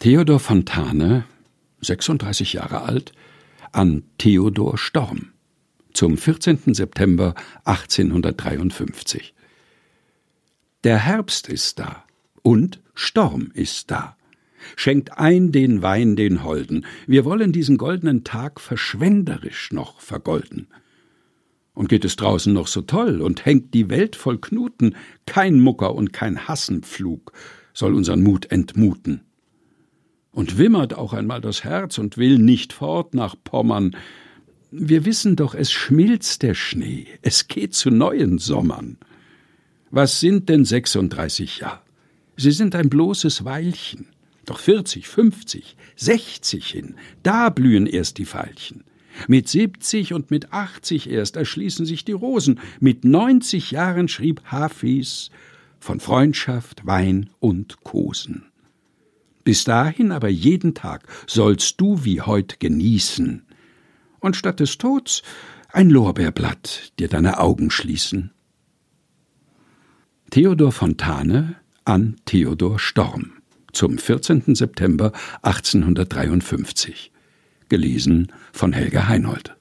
Theodor Fontane, 36 Jahre alt, an Theodor Storm zum 14. September 1853. Der Herbst ist da und Storm ist da. Schenkt ein den Wein den Holden, wir wollen diesen goldenen Tag verschwenderisch noch vergolden. Und geht es draußen noch so toll und hängt die Welt voll Knuten, kein Mucker und kein Hassenpflug soll unsern Mut entmuten. Und wimmert auch einmal das Herz und will nicht fort nach Pommern, wir wissen doch, es schmilzt der Schnee, es geht zu neuen Sommern. Was sind denn 36 Jahre? Sie sind ein bloßes Weilchen. Doch 40, 50, 60 hin, da blühen erst die Veilchen. Mit 70 und mit 80 erst erschließen sich die Rosen. Mit 90 Jahren schrieb Hafis von Freundschaft, Wein und Kosen. Bis dahin aber jeden Tag sollst du wie heut genießen, und statt des Tods ein Lorbeerblatt dir deine Augen schließen. Theodor Fontane an Theodor Storm zum 14. September 1853. Gelesen von Helga Heinold.